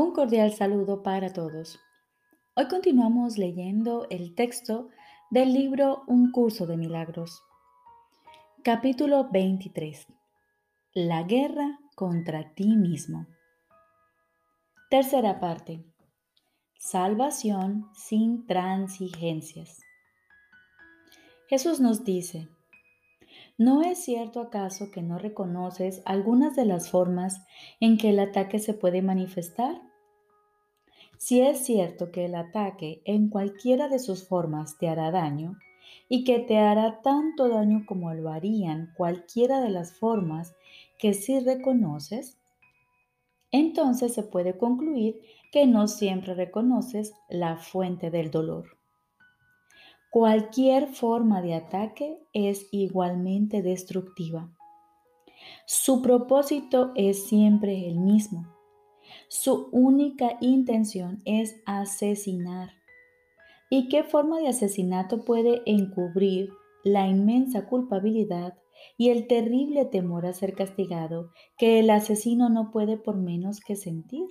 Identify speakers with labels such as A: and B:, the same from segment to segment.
A: Un cordial saludo para todos. Hoy continuamos leyendo el texto del libro Un curso de milagros. Capítulo 23. La guerra contra ti mismo. Tercera parte. Salvación sin transigencias. Jesús nos dice, ¿no es cierto acaso que no reconoces algunas de las formas en que el ataque se puede manifestar? Si es cierto que el ataque en cualquiera de sus formas te hará daño y que te hará tanto daño como lo harían cualquiera de las formas que sí reconoces, entonces se puede concluir que no siempre reconoces la fuente del dolor. Cualquier forma de ataque es igualmente destructiva. Su propósito es siempre el mismo. Su única intención es asesinar. ¿Y qué forma de asesinato puede encubrir la inmensa culpabilidad y el terrible temor a ser castigado que el asesino no puede por menos que sentir.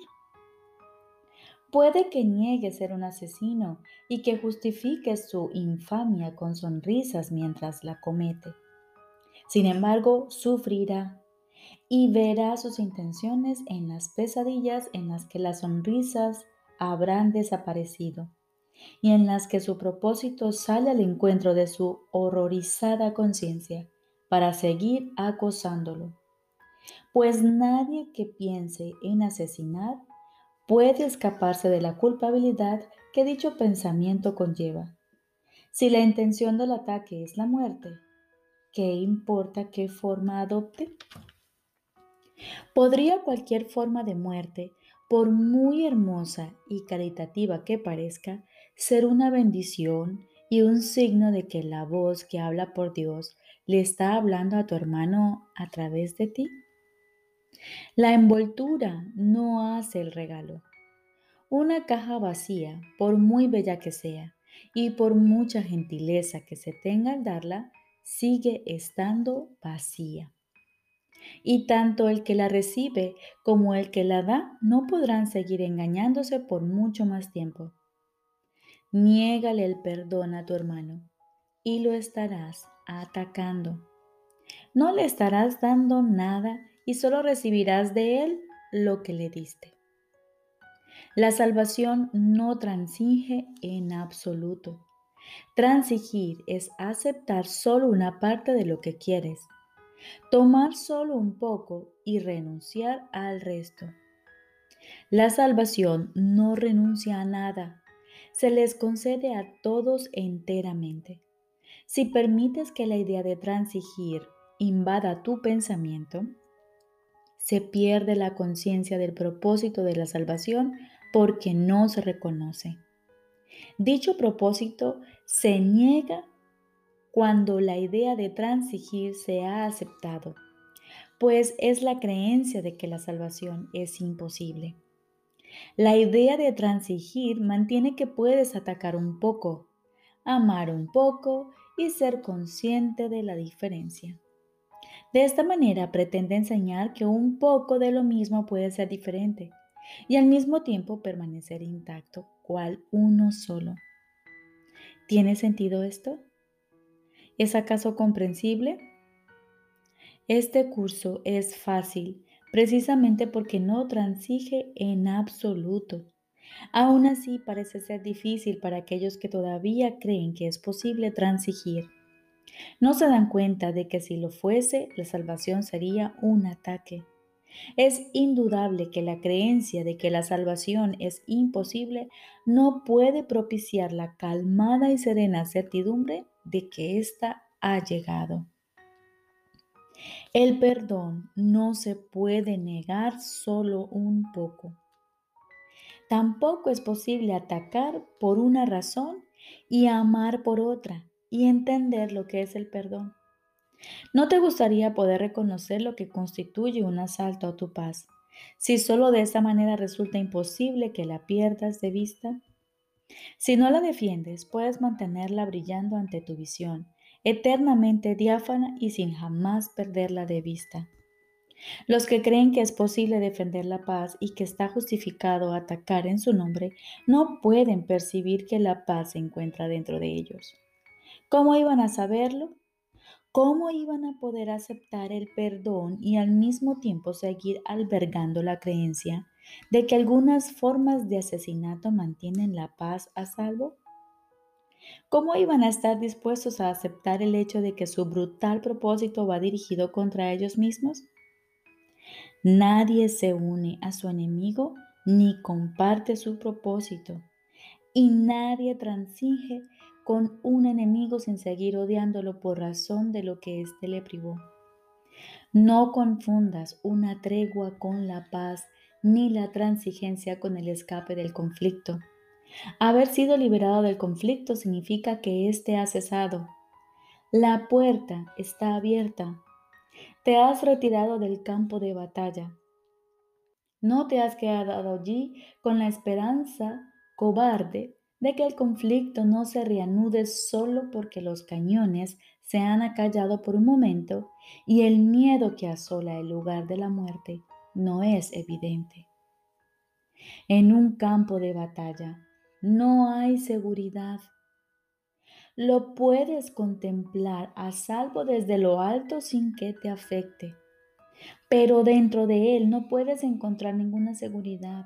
A: Puede que niegue ser un asesino y que justifique su infamia con sonrisas mientras la comete. Sin embargo, sufrirá y verá sus intenciones en las pesadillas en las que las sonrisas habrán desaparecido y en las que su propósito sale al encuentro de su horrorizada conciencia para seguir acosándolo. Pues nadie que piense en asesinar puede escaparse de la culpabilidad que dicho pensamiento conlleva. Si la intención del ataque es la muerte, ¿qué importa qué forma adopte? ¿Podría cualquier forma de muerte, por muy hermosa y caritativa que parezca, ser una bendición y un signo de que la voz que habla por Dios le está hablando a tu hermano a través de ti? La envoltura no hace el regalo. Una caja vacía, por muy bella que sea, y por mucha gentileza que se tenga al darla, sigue estando vacía. Y tanto el que la recibe como el que la da no podrán seguir engañándose por mucho más tiempo. Niégale el perdón a tu hermano y lo estarás atacando. No le estarás dando nada y solo recibirás de él lo que le diste. La salvación no transige en absoluto. Transigir es aceptar solo una parte de lo que quieres, tomar solo un poco y renunciar al resto. La salvación no renuncia a nada, se les concede a todos enteramente. Si permites que la idea de transigir invada tu pensamiento, se pierde la conciencia del propósito de la salvación porque no se reconoce. Dicho propósito se niega cuando la idea de transigir se ha aceptado, pues es la creencia de que la salvación es imposible. La idea de transigir mantiene que puedes atacar un poco, amar un poco y ser consciente de la diferencia. De esta manera pretende enseñar que un poco de lo mismo puede ser diferente y al mismo tiempo permanecer intacto, cual uno solo. ¿Tiene sentido esto? ¿Es acaso comprensible? Este curso es fácil precisamente porque no transige en absoluto Aún así, parece ser difícil para aquellos que todavía creen que es posible transigir. No se dan cuenta de que si lo fuese, la salvación sería un ataque. Es indudable que la creencia de que la salvación es imposible no puede propiciar la calmada y serena certidumbre de que ésta ha llegado. El perdón no se puede negar solo un poco. Tampoco es posible atacar por una razón y amar por otra y entender lo que es el perdón. ¿No te gustaría poder reconocer lo que constituye un asalto a tu paz si solo de esa manera resulta imposible que la pierdas de vista? Si no la defiendes, puedes mantenerla brillando ante tu visión, eternamente diáfana y sin jamás perderla de vista. Los que creen que es posible defender la paz y que está justificado atacar en su nombre, no pueden percibir que la paz se encuentra dentro de ellos. ¿Cómo iban a saberlo? ¿Cómo iban a poder aceptar el perdón y al mismo tiempo seguir albergando la creencia de que algunas formas de asesinato mantienen la paz a salvo? ¿Cómo iban a estar dispuestos a aceptar el hecho de que su brutal propósito va dirigido contra ellos mismos? Nadie se une a su enemigo ni comparte su propósito. Y nadie transige con un enemigo sin seguir odiándolo por razón de lo que éste le privó. No confundas una tregua con la paz ni la transigencia con el escape del conflicto. Haber sido liberado del conflicto significa que éste ha cesado. La puerta está abierta te has retirado del campo de batalla. No te has quedado allí con la esperanza cobarde de que el conflicto no se reanude solo porque los cañones se han acallado por un momento y el miedo que asola el lugar de la muerte no es evidente. En un campo de batalla no hay seguridad lo puedes contemplar a salvo desde lo alto sin que te afecte. Pero dentro de él no puedes encontrar ninguna seguridad.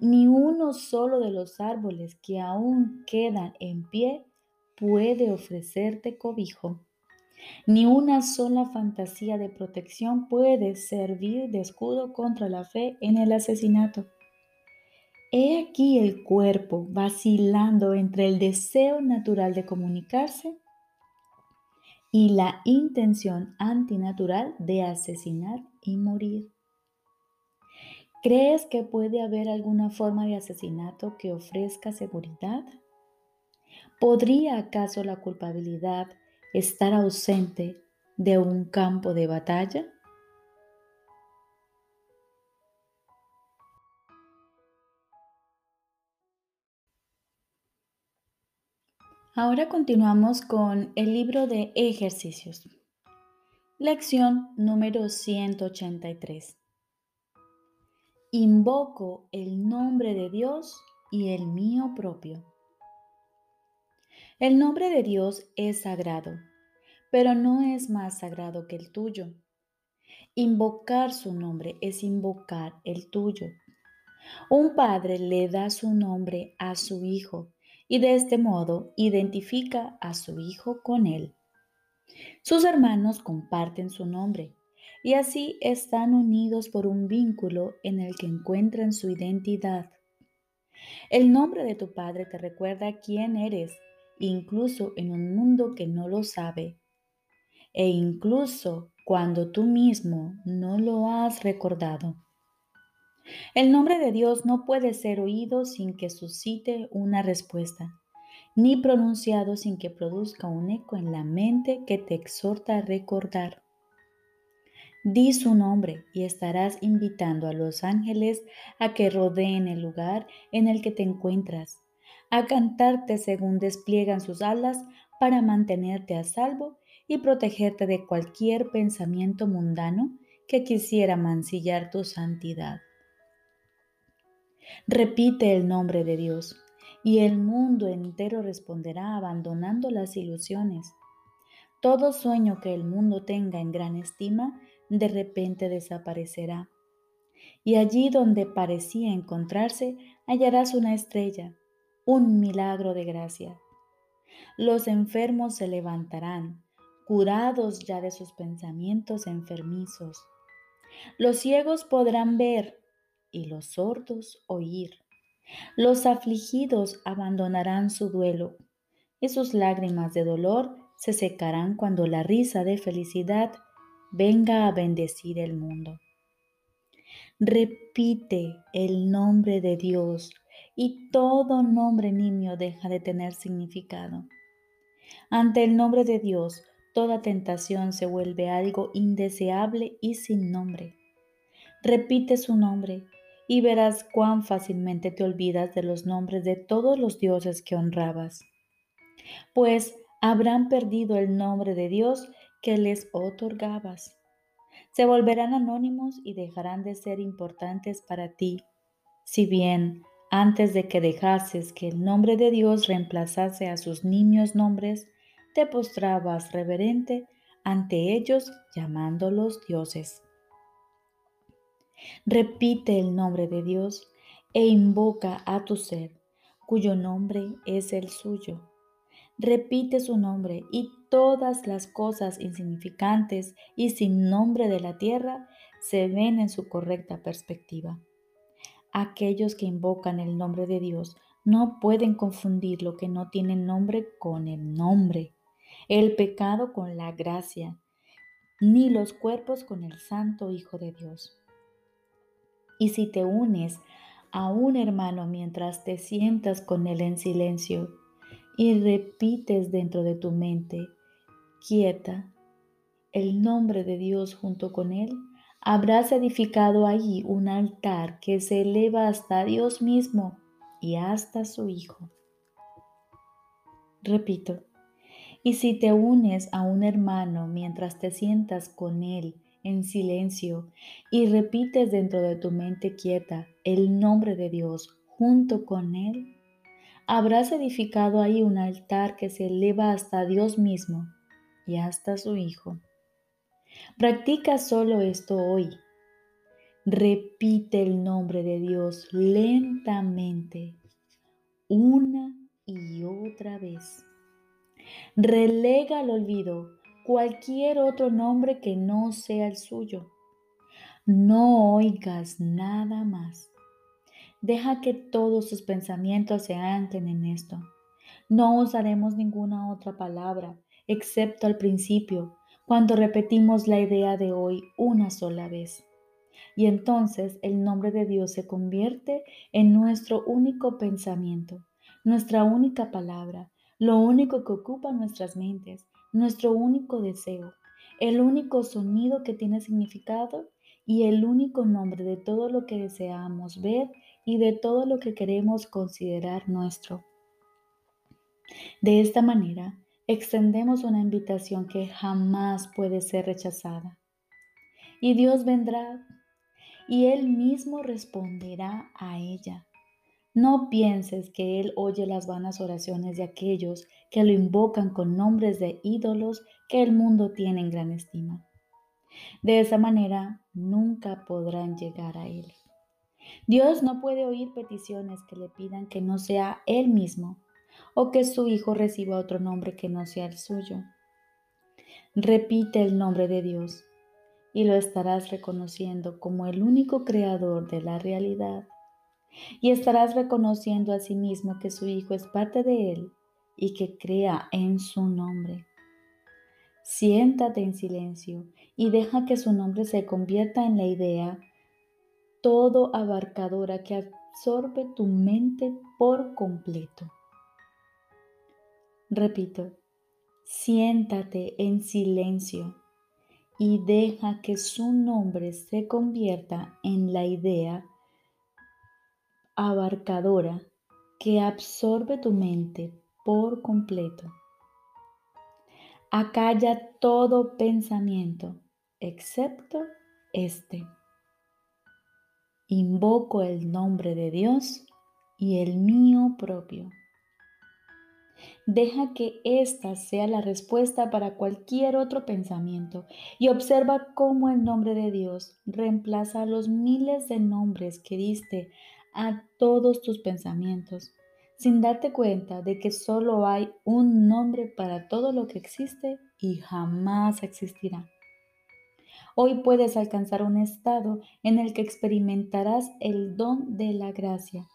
A: Ni uno solo de los árboles que aún quedan en pie puede ofrecerte cobijo. Ni una sola fantasía de protección puede servir de escudo contra la fe en el asesinato. He aquí el cuerpo vacilando entre el deseo natural de comunicarse y la intención antinatural de asesinar y morir. ¿Crees que puede haber alguna forma de asesinato que ofrezca seguridad? ¿Podría acaso la culpabilidad estar ausente de un campo de batalla? Ahora continuamos con el libro de ejercicios. Lección número 183. Invoco el nombre de Dios y el mío propio. El nombre de Dios es sagrado, pero no es más sagrado que el tuyo. Invocar su nombre es invocar el tuyo. Un padre le da su nombre a su hijo y de este modo identifica a su hijo con él. Sus hermanos comparten su nombre y así están unidos por un vínculo en el que encuentran su identidad. El nombre de tu padre te recuerda quién eres, incluso en un mundo que no lo sabe, e incluso cuando tú mismo no lo has recordado. El nombre de Dios no puede ser oído sin que suscite una respuesta, ni pronunciado sin que produzca un eco en la mente que te exhorta a recordar. Di su nombre y estarás invitando a los ángeles a que rodeen el lugar en el que te encuentras, a cantarte según despliegan sus alas para mantenerte a salvo y protegerte de cualquier pensamiento mundano que quisiera mancillar tu santidad. Repite el nombre de Dios y el mundo entero responderá abandonando las ilusiones. Todo sueño que el mundo tenga en gran estima de repente desaparecerá. Y allí donde parecía encontrarse hallarás una estrella, un milagro de gracia. Los enfermos se levantarán, curados ya de sus pensamientos enfermizos. Los ciegos podrán ver, y los sordos oír. Los afligidos abandonarán su duelo y sus lágrimas de dolor se secarán cuando la risa de felicidad venga a bendecir el mundo. Repite el nombre de Dios y todo nombre niño deja de tener significado. Ante el nombre de Dios, toda tentación se vuelve algo indeseable y sin nombre. Repite su nombre y verás cuán fácilmente te olvidas de los nombres de todos los dioses que honrabas, pues habrán perdido el nombre de Dios que les otorgabas. se volverán anónimos y dejarán de ser importantes para ti. Si bien antes de que dejases que el nombre de Dios reemplazase a sus niños nombres, te postrabas reverente ante ellos llamándolos dioses. Repite el nombre de Dios e invoca a tu ser, cuyo nombre es el suyo. Repite su nombre y todas las cosas insignificantes y sin nombre de la tierra se ven en su correcta perspectiva. Aquellos que invocan el nombre de Dios no pueden confundir lo que no tiene nombre con el nombre, el pecado con la gracia, ni los cuerpos con el Santo Hijo de Dios. Y si te unes a un hermano mientras te sientas con él en silencio y repites dentro de tu mente, quieta, el nombre de Dios junto con él, habrás edificado allí un altar que se eleva hasta Dios mismo y hasta su Hijo. Repito, y si te unes a un hermano mientras te sientas con él en silencio y repites dentro de tu mente quieta el nombre de Dios junto con Él, habrás edificado ahí un altar que se eleva hasta Dios mismo y hasta su Hijo. Practica solo esto hoy. Repite el nombre de Dios lentamente, una y otra vez. Relega al olvido cualquier otro nombre que no sea el suyo. No oigas nada más. Deja que todos sus pensamientos se anclen en esto. No usaremos ninguna otra palabra, excepto al principio, cuando repetimos la idea de hoy una sola vez. Y entonces el nombre de Dios se convierte en nuestro único pensamiento, nuestra única palabra, lo único que ocupa nuestras mentes, nuestro único deseo, el único sonido que tiene significado y el único nombre de todo lo que deseamos ver y de todo lo que queremos considerar nuestro. De esta manera, extendemos una invitación que jamás puede ser rechazada. Y Dios vendrá y Él mismo responderá a ella. No pienses que Él oye las vanas oraciones de aquellos que lo invocan con nombres de ídolos que el mundo tiene en gran estima. De esa manera nunca podrán llegar a Él. Dios no puede oír peticiones que le pidan que no sea Él mismo o que su Hijo reciba otro nombre que no sea el suyo. Repite el nombre de Dios y lo estarás reconociendo como el único creador de la realidad. Y estarás reconociendo a sí mismo que su Hijo es parte de Él y que crea en su nombre. Siéntate en silencio y deja que su nombre se convierta en la idea todo abarcadora que absorbe tu mente por completo. Repito, siéntate en silencio y deja que su nombre se convierta en la idea abarcadora que absorbe tu mente por completo. Acalla todo pensamiento, excepto este. Invoco el nombre de Dios y el mío propio. Deja que esta sea la respuesta para cualquier otro pensamiento y observa cómo el nombre de Dios reemplaza los miles de nombres que diste a todos tus pensamientos sin darte cuenta de que solo hay un nombre para todo lo que existe y jamás existirá. Hoy puedes alcanzar un estado en el que experimentarás el don de la gracia.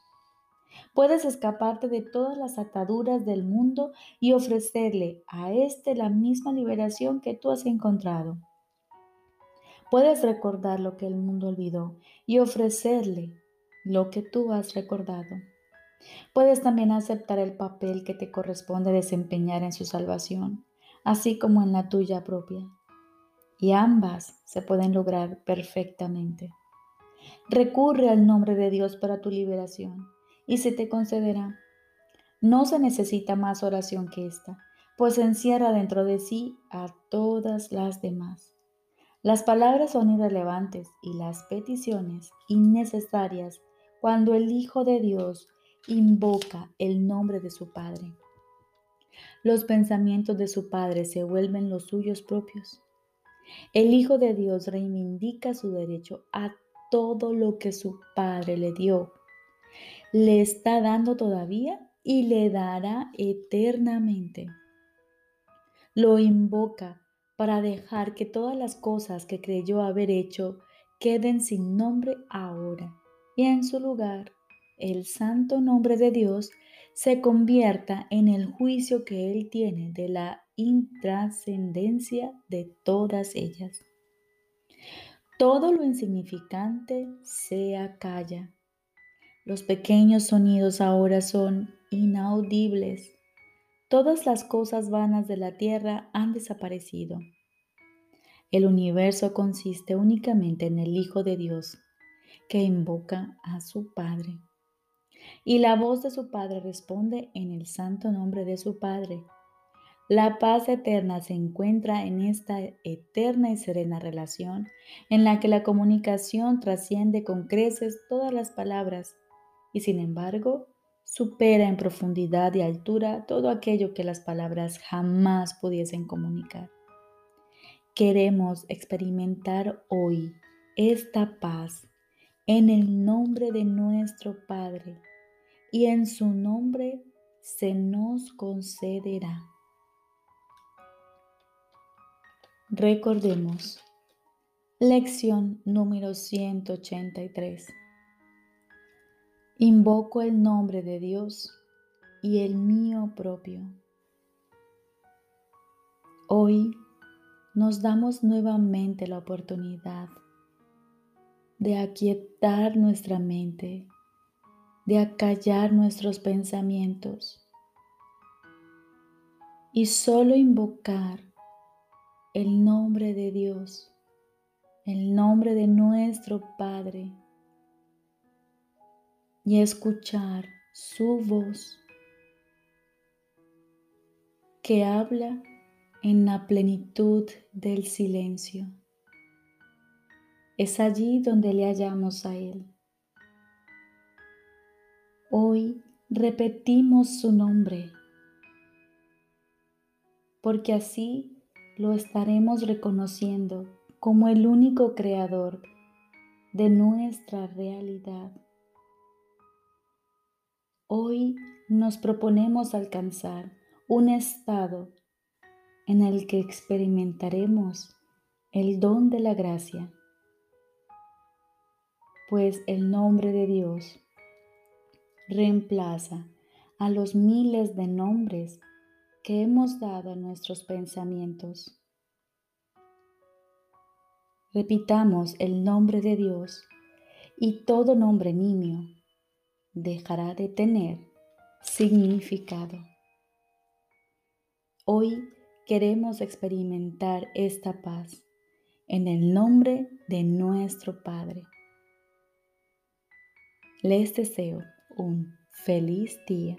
A: Puedes escaparte de todas las ataduras del mundo y ofrecerle a éste la misma liberación que tú has encontrado. Puedes recordar lo que el mundo olvidó y ofrecerle lo que tú has recordado. Puedes también aceptar el papel que te corresponde desempeñar en su salvación, así como en la tuya propia. Y ambas se pueden lograr perfectamente. Recurre al nombre de Dios para tu liberación y se te concederá. No se necesita más oración que esta, pues encierra dentro de sí a todas las demás. Las palabras son irrelevantes y las peticiones innecesarias cuando el Hijo de Dios invoca el nombre de su Padre. Los pensamientos de su Padre se vuelven los suyos propios. El Hijo de Dios reivindica su derecho a todo lo que su Padre le dio. Le está dando todavía y le dará eternamente. Lo invoca para dejar que todas las cosas que creyó haber hecho queden sin nombre ahora y en su lugar el santo nombre de Dios se convierta en el juicio que Él tiene de la intrascendencia de todas ellas. Todo lo insignificante sea calla. Los pequeños sonidos ahora son inaudibles. Todas las cosas vanas de la tierra han desaparecido. El universo consiste únicamente en el Hijo de Dios, que invoca a su Padre. Y la voz de su Padre responde en el santo nombre de su Padre. La paz eterna se encuentra en esta eterna y serena relación en la que la comunicación trasciende con creces todas las palabras y sin embargo supera en profundidad y altura todo aquello que las palabras jamás pudiesen comunicar. Queremos experimentar hoy esta paz en el nombre de nuestro Padre y en su nombre se nos concederá. Recordemos, lección número 183. Invoco el nombre de Dios y el mío propio. Hoy nos damos nuevamente la oportunidad de aquietar nuestra mente, de acallar nuestros pensamientos y solo invocar el nombre de Dios, el nombre de nuestro Padre y escuchar su voz que habla en la plenitud del silencio. Es allí donde le hallamos a Él. Hoy repetimos su nombre, porque así lo estaremos reconociendo como el único creador de nuestra realidad. Hoy nos proponemos alcanzar un estado en el que experimentaremos el don de la gracia, pues el nombre de Dios reemplaza a los miles de nombres que hemos dado a nuestros pensamientos. Repitamos el nombre de Dios y todo nombre nimio dejará de tener significado. Hoy queremos experimentar esta paz en el nombre de nuestro Padre. Les deseo un feliz día.